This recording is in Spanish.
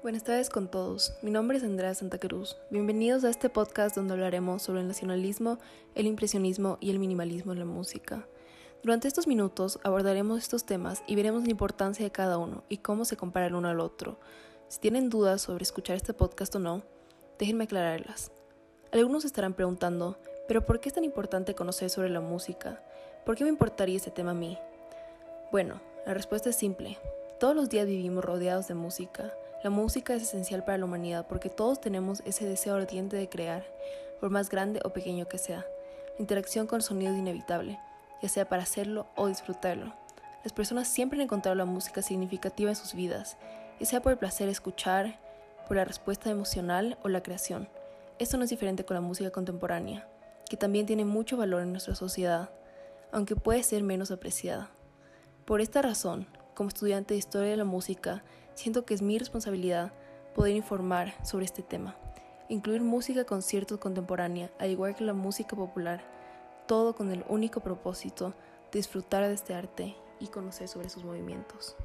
Buenas tardes con todos. Mi nombre es Andrea Santa Cruz. Bienvenidos a este podcast donde hablaremos sobre el nacionalismo, el impresionismo y el minimalismo en la música. Durante estos minutos abordaremos estos temas y veremos la importancia de cada uno y cómo se compara el uno al otro. Si tienen dudas sobre escuchar este podcast o no, déjenme aclararlas. Algunos estarán preguntando, ¿pero por qué es tan importante conocer sobre la música? ¿Por qué me importaría este tema a mí? Bueno, la respuesta es simple. Todos los días vivimos rodeados de música. La música es esencial para la humanidad porque todos tenemos ese deseo ardiente de crear, por más grande o pequeño que sea. La interacción con el sonido es inevitable, ya sea para hacerlo o disfrutarlo. Las personas siempre han encontrado la música significativa en sus vidas, ya sea por el placer de escuchar, por la respuesta emocional o la creación. Esto no es diferente con la música contemporánea, que también tiene mucho valor en nuestra sociedad, aunque puede ser menos apreciada. Por esta razón, como estudiante de historia de la música, siento que es mi responsabilidad poder informar sobre este tema, incluir música conciertos contemporánea, al igual que la música popular, todo con el único propósito de disfrutar de este arte y conocer sobre sus movimientos.